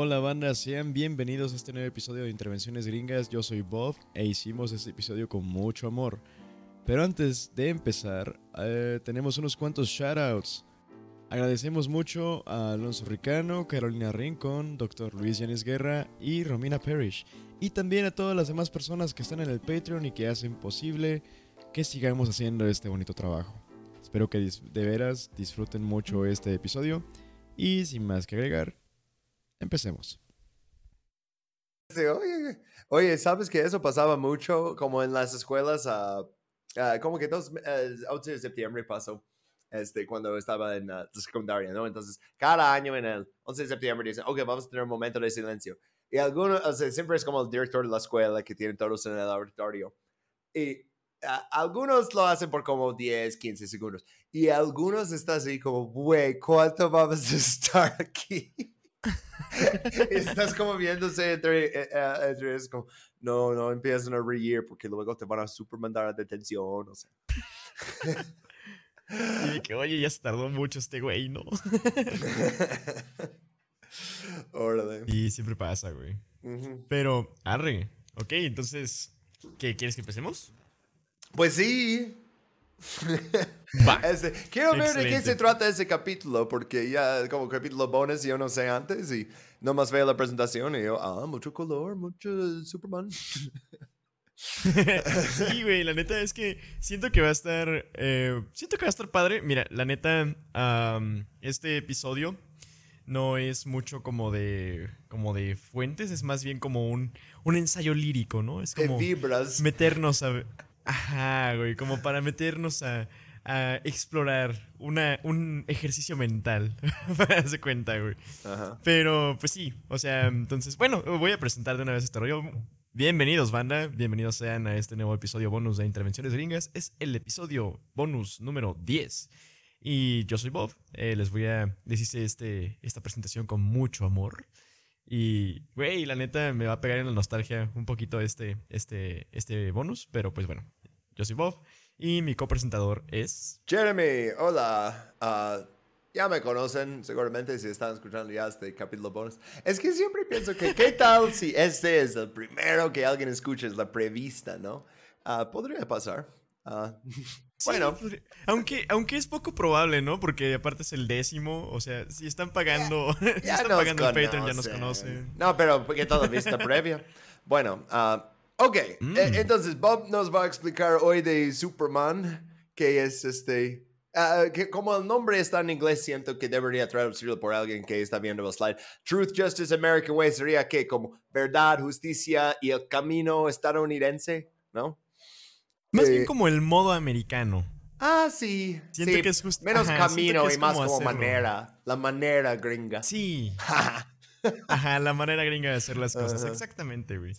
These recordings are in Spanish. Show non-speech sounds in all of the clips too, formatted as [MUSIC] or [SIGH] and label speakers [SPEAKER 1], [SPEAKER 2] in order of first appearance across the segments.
[SPEAKER 1] Hola banda, sean bienvenidos a este nuevo episodio de Intervenciones Gringas. Yo soy Bob e hicimos este episodio con mucho amor. Pero antes de empezar, eh, tenemos unos cuantos shoutouts. Agradecemos mucho a Alonso Ricano, Carolina Rincón, Dr. Luis Yanis Guerra y Romina Parrish. Y también a todas las demás personas que están en el Patreon y que hacen posible que sigamos haciendo este bonito trabajo. Espero que de veras disfruten mucho este episodio. Y sin más que agregar, Empecemos.
[SPEAKER 2] oye, oye, ¿sabes que eso pasaba mucho como en las escuelas? Uh, uh, como que dos, uh, 11 de septiembre pasó este, cuando estaba en la secundaria, ¿no? Entonces, cada año en el 11 de septiembre dicen, ok, vamos a tener un momento de silencio. Y algunos, o sea, siempre es como el director de la escuela que tienen todos en el auditorio. Y algunos lo hacen por como 10, 15 segundos. Y algunos están así como, güey, ¿cuánto vamos a estar aquí? [LAUGHS] Estás como viéndose entre, eh, eh, entre es como, no, no empiezan a reír porque luego te van a super mandar a detención, no sé. [LAUGHS]
[SPEAKER 1] Y que, oye, ya se tardó mucho este güey, ¿no? [LAUGHS]
[SPEAKER 2] Órale.
[SPEAKER 1] Y siempre pasa, güey. Pero, arre. Ok, entonces, ¿qué quieres que empecemos?
[SPEAKER 2] Pues sí. [LAUGHS] quiero ver de qué se trata ese capítulo, porque ya como capítulo bonus yo no sé antes y nomás veo la presentación y yo, ah, mucho color, mucho Superman. [LAUGHS]
[SPEAKER 1] sí, güey, la neta es que siento que va a estar, eh, siento que va a estar padre. Mira, la neta, este episodio no es mucho como de, como de fuentes, es más bien como un, un ensayo lírico, ¿no? Es como
[SPEAKER 2] vibras.
[SPEAKER 1] meternos a... Ajá, güey, como para meternos a, a explorar una, un ejercicio mental, [LAUGHS] para darse cuenta, güey. Ajá. Pero, pues sí, o sea, entonces, bueno, voy a presentar de una vez este rollo. Bienvenidos, banda. Bienvenidos sean a este nuevo episodio bonus de Intervenciones Gringas. Es el episodio bonus número 10. Y yo soy Bob. Eh, les voy a decir este, esta presentación con mucho amor. Y, güey, la neta me va a pegar en la nostalgia un poquito este, este, este bonus. Pero pues bueno, yo soy Bob y mi copresentador es...
[SPEAKER 2] Jeremy, hola. Uh, ya me conocen seguramente si están escuchando ya este capítulo bonus. Es que siempre pienso que qué tal si este es el primero que alguien escucha, es la prevista, ¿no? Uh, podría pasar. [LAUGHS] Uh, bueno,
[SPEAKER 1] aunque, aunque es poco probable, ¿no? Porque aparte es el décimo, o sea, si están pagando, [LAUGHS] si están pagando el Patreon ya nos conocen.
[SPEAKER 2] No, pero porque todo vista previa. Bueno, uh, Ok, e, mm. entonces Bob nos va a explicar hoy de Superman, que es este... Ah, que como el nombre está en inglés, siento que debería traducirlo por alguien que está viendo el slide. Truth, Justice, American Way sería que como verdad, justicia y el camino estadounidense, ¿no?
[SPEAKER 1] Más bien eh, como el modo americano.
[SPEAKER 2] Ah, sí. Siento que es justo. Menos camino y más como manera. La manera gringa.
[SPEAKER 1] Sí. [LAUGHS] Ajá, la manera gringa de hacer las cosas. Exactamente, güey.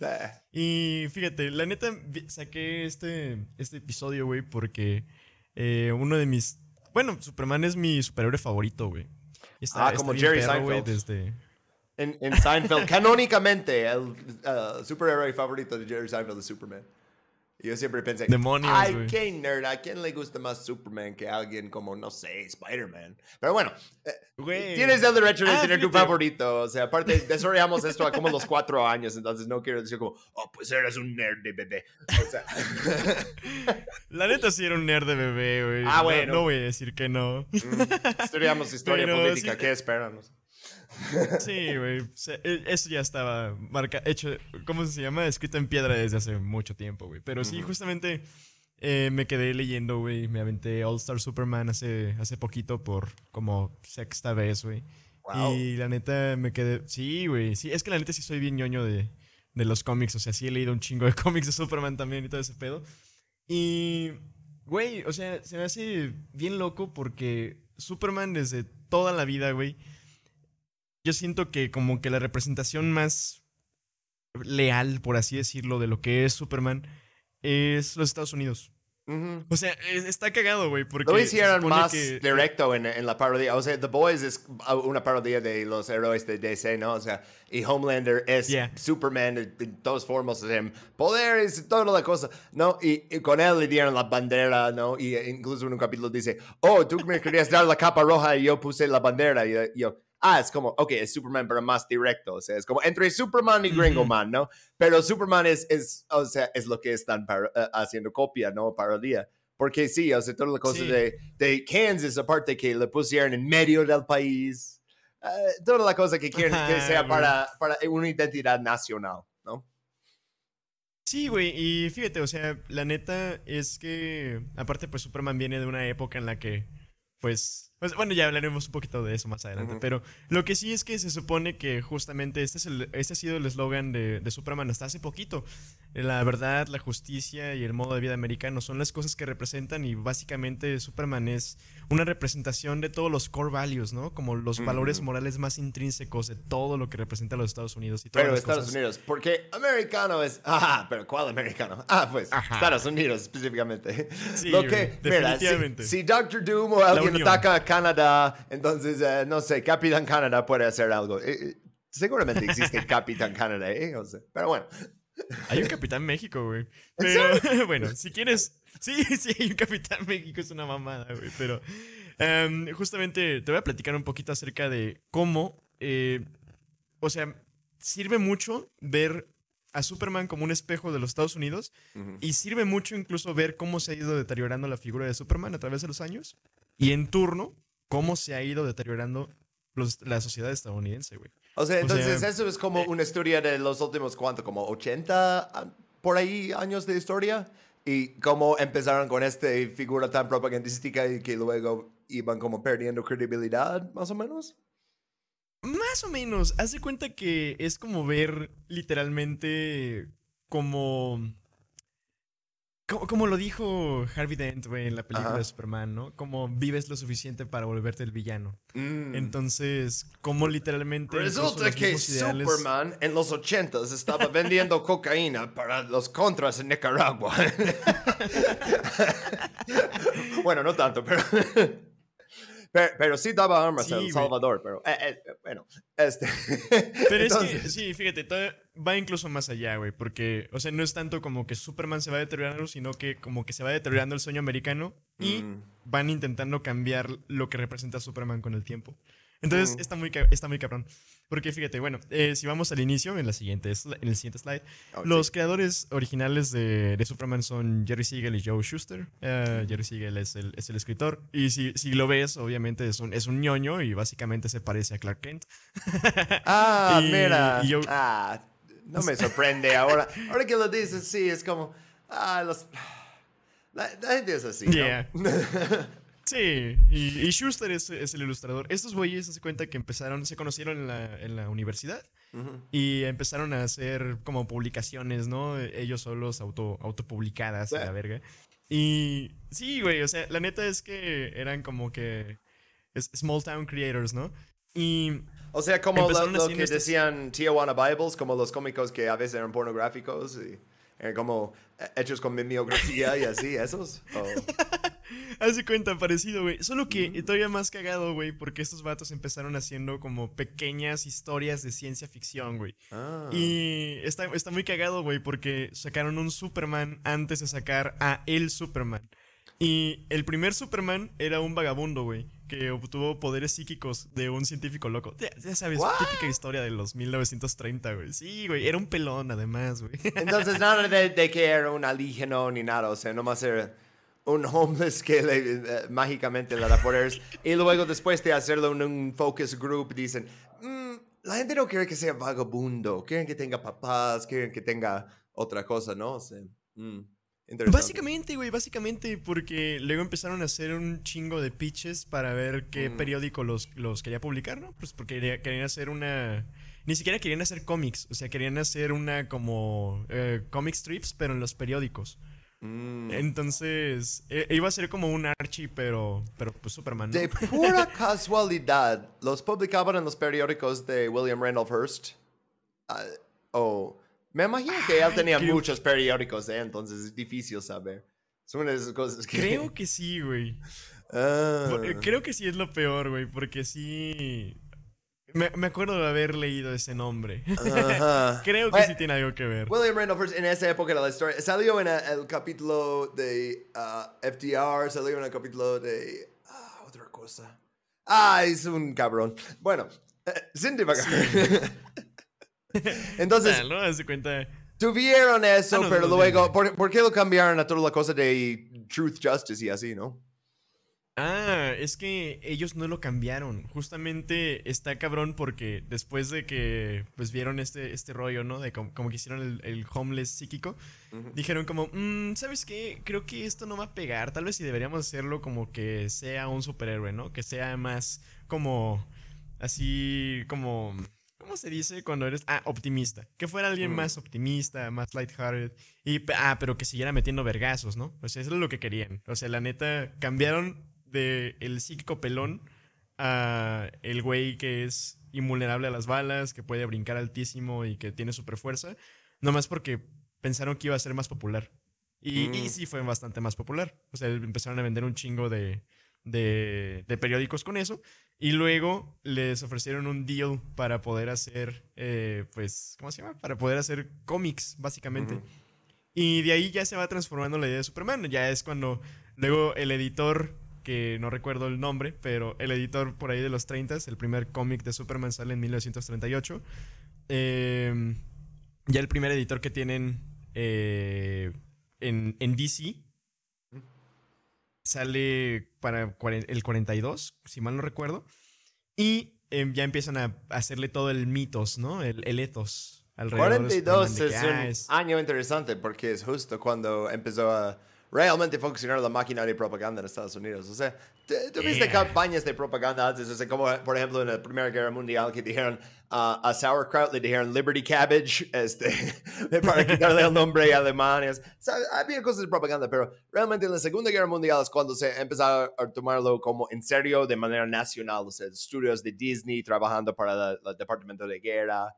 [SPEAKER 1] Y fíjate, la neta, saqué este, este episodio, güey, porque eh, uno de mis. Bueno, Superman es mi superhéroe favorito, güey.
[SPEAKER 2] ah, como Jerry Seinfeld. desde... en, en, Seinfeld, canónicamente, el uh, superhéroe favorito de Jerry Seinfeld es Superman. Yo siempre pensé,
[SPEAKER 1] Demonios,
[SPEAKER 2] ay, qué nerd, ¿a quién le gusta más Superman que alguien como, no sé, Spider-Man? Pero bueno, eh, tienes el derecho de ah, tener tu favorito. O sea, aparte, desarrollamos esto a como los cuatro años, entonces no quiero decir como, oh, pues eres un nerd de bebé. O sea. [LAUGHS]
[SPEAKER 1] La neta sí era un nerd de bebé, güey. Ah, bueno. No, voy a decir que no.
[SPEAKER 2] Mm, estudiamos historia política, ¿qué esperamos?
[SPEAKER 1] Sí, güey. E, eso ya estaba marca, hecho, ¿cómo se llama? Escrito en piedra desde hace mucho tiempo, güey. Pero sí, justamente eh, me quedé leyendo, güey. Me aventé All Star Superman hace, hace poquito por como sexta vez, güey. Y la neta me quedé. Sí, güey. Sí, es que la neta sí soy bien ñoño de, de los cómics. O sea, sí he leído un chingo de [LAUGHS] cómics de Superman también y todo ese pedo. Y. Güey, o sea, se me hace bien loco porque Superman desde toda la vida, güey yo siento que como que la representación más leal, por así decirlo, de lo que es Superman es los Estados Unidos. O sea, está cagado, güey, porque...
[SPEAKER 2] Lo hicieron más directo en, en, la parodia. O sea, The Boys es una parodia de los héroes de DC, ¿no? O sea, y Homelander es Superman en todas formas, o sea, poderes y toda la cosa, ¿no? Y, con él le dieron la bandera, ¿no? Y incluso en un capítulo dice, oh, tú me querías dar la capa roja y yo puse la bandera. Y yo, ah, es como, ok, es Superman, pero más directo. O sea, es como entre Superman y Gringo Man, ¿no? Pero Superman es, es, o sea, es lo que están eh, haciendo copia, ¿no? Parodia. Porque sí, o sea, toda la cosa de, de, Kansas, aparte que le pusieron en medio del país, uh, toda la cosa que quieren que sea para, para una identidad nacional, ¿no?
[SPEAKER 1] Sí, güey, y fíjate, o sea, la neta es que, aparte, pues Superman viene de una época en la que, pues, pues, bueno, ya hablaremos un poquito de eso más adelante. Pero lo que sí es que se supone que justamente este, es el, este ha sido el eslogan de, de, Superman hasta hace poquito. La verdad, la justicia y el modo de vida americano son las cosas que representan y básicamente Superman es una representación de todos los core values, ¿no? Como los valores morales más intrínsecos de todo lo que representa a los Estados Unidos. Y
[SPEAKER 2] pero Estados Unidos, porque americano es... Ah, pero ¿cuál americano? [LAUGHS] Ah, pues Estados Unidos específicamente.
[SPEAKER 1] Sí, lo que, [LAUGHS] definitivamente.
[SPEAKER 2] si, si, Doctor Doom o alguien ataca Canadá, entonces, eh, no sé, Capitán Canadá puede hacer algo. Eh, eh, seguramente existe [LAUGHS] Capitán Canadá, ¿eh? pero bueno.
[SPEAKER 1] Hay un Capitán México, güey. Pero, [LAUGHS] bueno, si quieres... Sí, [LAUGHS] sí, hay un Capitán México, es una mamada, güey. Pero em, justamente te voy a platicar un poquito acerca de cómo... o sea, sirve mucho ver a Superman como un espejo de los Estados Unidos y sirve mucho incluso ver cómo se ha ido deteriorando la figura de Superman a través de los años y en turno cómo se ha ido deteriorando la sociedad estadounidense, güey.
[SPEAKER 2] O sea, entonces eso es como una historia de los últimos, ¿cuánto? Como 80 ah, por ahí años de historia. Y cómo empezaron con esta figura tan propagandística y que luego iban como perdiendo credibilidad, más o menos.
[SPEAKER 1] Más o menos. Haz de cuenta que es como ver literalmente como como, lo dijo Harvey Dent, güey, en la película de Superman, ¿no? Como vives lo suficiente para volverte el villano. Mm. Entonces, como literalmente...
[SPEAKER 2] Resulta que Superman en los ochentas estaba vendiendo [LAUGHS] cocaína para los contras en Nicaragua. [LAUGHS] [LAUGHS] bueno, no tanto, pero... Pero, sí daba armas en El Salvador, pero eh, eh, bueno, este. [LAUGHS]
[SPEAKER 1] Pero es que, sí, fíjate, va incluso más allá, güey, porque, o sea, no es tanto como que Superman se va deteriorando, sino que como que se va deteriorando el sueño americano y mm. van intentando cambiar lo que representa Superman con el tiempo. Entonces, está, muy, está muy cabrón. Porque fíjate, bueno, eh, si vamos al inicio, en, la siguiente, en el siguiente slide, oh, los creadores originales de, de, Superman son Jerry Siegel y Joe Schuster. Uh, Jerry Siegel es el, es el escritor. Y si, si, lo ves, obviamente es un, es un ñoño y básicamente se parece a Clark Kent.
[SPEAKER 2] ah, [LAUGHS] mira. ah, no me [LAUGHS] sorprende ahora. Ahora que lo dices, sí, es como. Ah, los. La, gente es así. ¿no? [LAUGHS]
[SPEAKER 1] Sí, y, Schuster es, el ilustrador. Estos güeyes se cuenta que empezaron, se conocieron en la, en la universidad y empezaron a hacer como publicaciones, ¿no? Ellos solos auto, autopublicadas, la verga. Y sí, güey, o sea, la neta es que eran como que small town creators, ¿no? Y
[SPEAKER 2] o sea, como lo, que decían Tijuana Bibles, como los cómicos que a veces eran pornográficos y eran como hechos con mimeografía y así, esos. [LAUGHS] [LAUGHS]
[SPEAKER 1] Hace cuenta, parecido, güey. Solo que todavía más cagado, güey, porque estos vatos empezaron haciendo como pequeñas historias de ciencia ficción, güey. Ah. Y está, está muy cagado, güey, porque sacaron un Superman antes de sacar a el Superman. Y el primer Superman era un vagabundo, güey, que obtuvo poderes psíquicos de un científico loco. Ya, sabes, típica historia de los 1930, güey. Sí, güey, era un pelón además, güey.
[SPEAKER 2] Entonces, nada de, de, que era un alígeno ni nada, o sea, nomás era un homeless [LAUGHS] que eh, mágicamente le da poderes. y luego después de hacerlo en un focus group dicen, mm, la gente no quiere que sea vagabundo, quieren que tenga papás, quieren que tenga otra cosa, ¿no? O sea, mm,
[SPEAKER 1] básicamente, güey, básicamente porque luego empezaron a hacer un chingo de pitches para ver qué mm. periódico los, los quería publicar, ¿no? Pues porque querían hacer una... Ni siquiera querían hacer cómics, o sea, querían hacer una como eh, comic strips, pero en los periódicos. Mm. Entonces, e, iba a ser como un Archie, pero, pero pues Superman.
[SPEAKER 2] De pura [LAUGHS] casualidad, los publicaban en los periódicos de William Randolph Hearst. Ah, o me imagino que él tenía muchos periódicos, ¿eh? entonces es difícil saber. Son una de esas cosas que...
[SPEAKER 1] Creo que sí, güey. [LAUGHS] Ah. Creo que sí es lo peor, güey, porque sí... Me, me, acuerdo de haber leído ese nombre. [LAUGHS] Creo que sí tiene algo que ver.
[SPEAKER 2] William Randolph en esa época de la historia salió en el, capítulo de uh, FDR, salió en el capítulo de uh, otra cosa. Ah, es un cabrón. Bueno, Sin divagar. [LAUGHS] Entonces,
[SPEAKER 1] ¿no? Haz de cuenta.
[SPEAKER 2] tuvieron eso,
[SPEAKER 1] Ah, no,
[SPEAKER 2] pero
[SPEAKER 1] no,
[SPEAKER 2] luego,
[SPEAKER 1] no.
[SPEAKER 2] ¿por, por qué lo cambiaron a toda la cosa de Truth, Justice y así, no?
[SPEAKER 1] Ah, es que ellos no lo cambiaron. Justamente está cabrón porque después de que pues vieron este, este rollo, ¿no? De como, como que hicieron el, el homeless psíquico, dijeron como, "Mm, ¿sabes qué? Creo que esto no va a pegar. Tal vez si deberíamos hacerlo como que sea un superhéroe, ¿no? Que sea más como así como ¿Cómo se dice cuando eres ah, optimista? Que fuera alguien
[SPEAKER 2] Mm.
[SPEAKER 1] más optimista, más lighthearted y ah, pero que siguiera metiendo vergazos, ¿no? O sea, eso es lo que querían. O sea, la neta cambiaron de el psíquico pelón a el güey que es invulnerable a las balas, que puede brincar altísimo y que tiene super fuerza, nomás porque pensaron que iba a ser más popular. Y, y
[SPEAKER 2] Mm.
[SPEAKER 1] sí fue bastante más popular. O sea, empezaron a vender un chingo de, de, de periódicos con eso. Y luego les ofrecieron un deal para poder hacer, eh, pues, ¿cómo se llama? Para poder hacer cómics, básicamente. Y de ahí ya se va transformando la idea de Superman. Ya es cuando luego el editor, que no recuerdo el nombre, pero el editor por ahí de los 30, el primer cómic de Superman sale en 1938. Eh, ya el primer editor que tienen eh, en, en DC sale para el 42, si mal no recuerdo. Y eh, ya empiezan a hacerle todo el mitos, ¿no? El, el ethos. alrededor de
[SPEAKER 2] 42
[SPEAKER 1] Superman, de
[SPEAKER 2] es un
[SPEAKER 1] ah, es-
[SPEAKER 2] año interesante porque es justo cuando empezó a realmente funcionar la máquina de propaganda en Estados Unidos. O sea, tuviste
[SPEAKER 1] Yeah.
[SPEAKER 2] campañas de propaganda antes, o sea, como por ejemplo en la Primera Guerra Mundial que dijeron ah, a sauerkraut le dijeron Liberty Cabbage, este, [LAUGHS] para quitarle el nombre a Alemania. O sea, había cosas de propaganda, pero realmente en la Segunda Guerra Mundial es cuando se empezó a tomarlo como en serio de manera nacional, o sea, estudios de Disney trabajando para el Departamento de Guerra.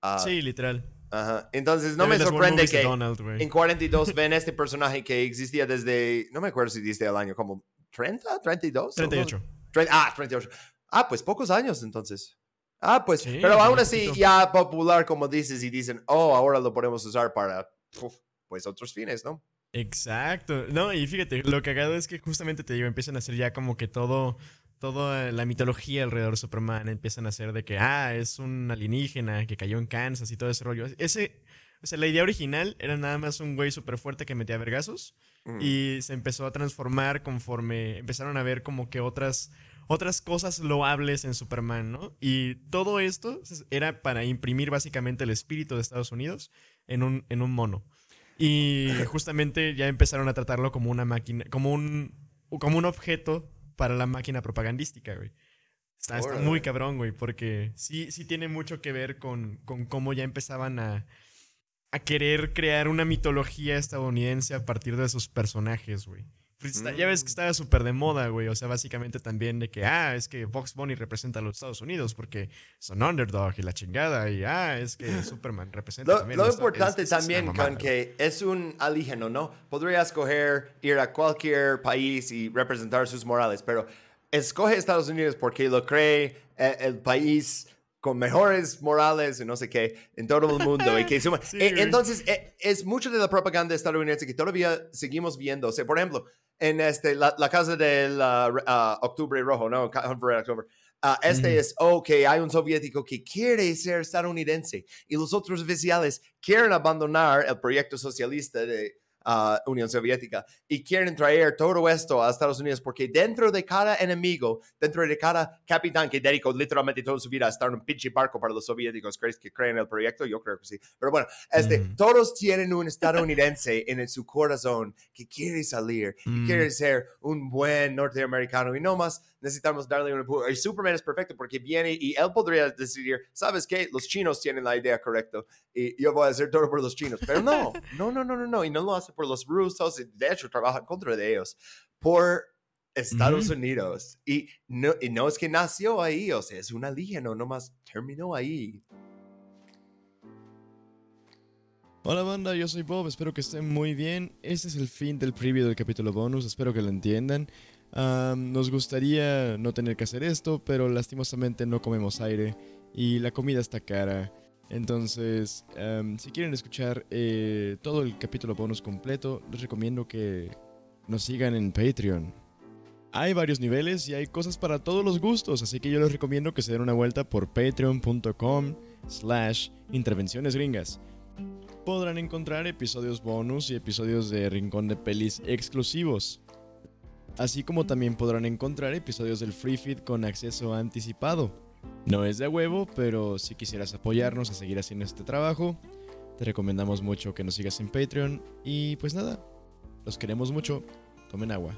[SPEAKER 2] ah,
[SPEAKER 1] Sí, literal.
[SPEAKER 2] Ajá. Entonces, no me sorprende que
[SPEAKER 1] Donald,
[SPEAKER 2] en 42 [LAUGHS] ven este personaje que existía desde, no me acuerdo si dice el año, como 30, 32.
[SPEAKER 1] 38.
[SPEAKER 2] Tre- ah, 38. Ah, pues pocos años entonces. Ah, pues,
[SPEAKER 1] Sí,
[SPEAKER 2] pero aún así ya popular como dices y dicen, oh, ahora lo podemos usar para, pues, otros fines, ¿no?
[SPEAKER 1] Exacto. No, y fíjate, lo cagado es que justamente te digo, empiezan a hacer ya como que todo, toda la mitología alrededor de Superman, empiezan a hacer de que, ah, es un alienígena que cayó en Kansas y todo ese rollo. Ese, o sea, la idea original era nada más un güey súper fuerte que metía vergazos
[SPEAKER 2] Mm.
[SPEAKER 1] y se empezó a transformar conforme empezaron a ver como que otras otras cosas loables en Superman, ¿no? Y todo esto era para imprimir básicamente el espíritu de Estados Unidos en un, en un mono. Y [LAUGHS] justamente ya empezaron a tratarlo como una máquina, como un, como un objeto para la máquina propagandística, güey. Está, muy cabrón, güey, porque sí, sí tiene mucho que ver con, con cómo ya empezaban a, a querer crear una mitología estadounidense a partir de sus personajes, güey. Está- Ya ves que
[SPEAKER 2] Mm.
[SPEAKER 1] estaba súper de moda, güey. O sea, básicamente también de que, ah, es que Fox Bunny representa a los Estados Unidos porque son underdog y la chingada. Y, ah, es que [LAUGHS] Superman representa
[SPEAKER 2] Lo,
[SPEAKER 1] también
[SPEAKER 2] lo
[SPEAKER 1] los
[SPEAKER 2] importante
[SPEAKER 1] es- es
[SPEAKER 2] también
[SPEAKER 1] mamada,
[SPEAKER 2] con que es un alígeno, ¿no? Podría escoger ir a cualquier país y representar sus morales, pero escoge Estados Unidos porque lo cree eh, el país con mejores morales y no sé qué en todo el mundo. y que [LAUGHS] suma-
[SPEAKER 1] Sí, güey.
[SPEAKER 2] entonces, eh, es mucho de la propaganda estadounidense que todavía seguimos viendo. O sea, por ejemplo, en este, la, la casa del ah, ah, Octubre Rojo, ¿no? October. Ah, este
[SPEAKER 1] Ujú.
[SPEAKER 2] es, ok, hay un soviético que quiere ser estadounidense y los otros oficiales quieren abandonar el proyecto socialista de Unión Soviética y quieren traer todo esto a Estados Unidos porque dentro de cada enemigo, dentro de cada capitán que dedicó literalmente toda su vida a estar en un pinche barco para los soviéticos ¿crees que creen el proyecto, yo creo que sí. Pero bueno, este,
[SPEAKER 1] Ujú.
[SPEAKER 2] todos tienen un estadounidense en su corazón que quiere salir y
[SPEAKER 1] Mm.
[SPEAKER 2] quiere ser un buen norteamericano y no más necesitamos darle un empuje. Y Superman es perfecto porque viene y él podría decidir, ¿sabes qué? Los chinos tienen la idea correcta y yo voy a hacer todo por los chinos. Pero no, [LAUGHS] no, no, no, no, no. Y no lo hace por los rusos y de hecho trabaja contra de ellos. Por Estados
[SPEAKER 1] Ujú.
[SPEAKER 2] Unidos. Y no, y no es que nació ahí, o sea, es un alígeno, nomás terminó ahí.
[SPEAKER 1] Hola banda, yo soy Bob, espero que estén muy bien. Este es el fin del preview del capítulo bonus, espero que lo entiendan. Nos gustaría no tener que hacer esto, pero lastimosamente no comemos aire y la comida está cara. Entonces, si quieren escuchar eh, todo el capítulo bonus completo, les recomiendo que nos sigan en Patreon.
[SPEAKER 3] Hay varios niveles y hay cosas para todos los gustos, así que yo les recomiendo que se den una vuelta por patreon.com slash intervenciones gringas. Podrán encontrar episodios bonus y episodios de Rincón de Pelis exclusivos. Así como también podrán encontrar episodios del Free Feed con acceso anticipado. No es de huevo, pero si quisieras apoyarnos a seguir haciendo este trabajo, te recomendamos mucho que nos sigas en Patreon. Y pues nada, los queremos mucho. Tomen agua.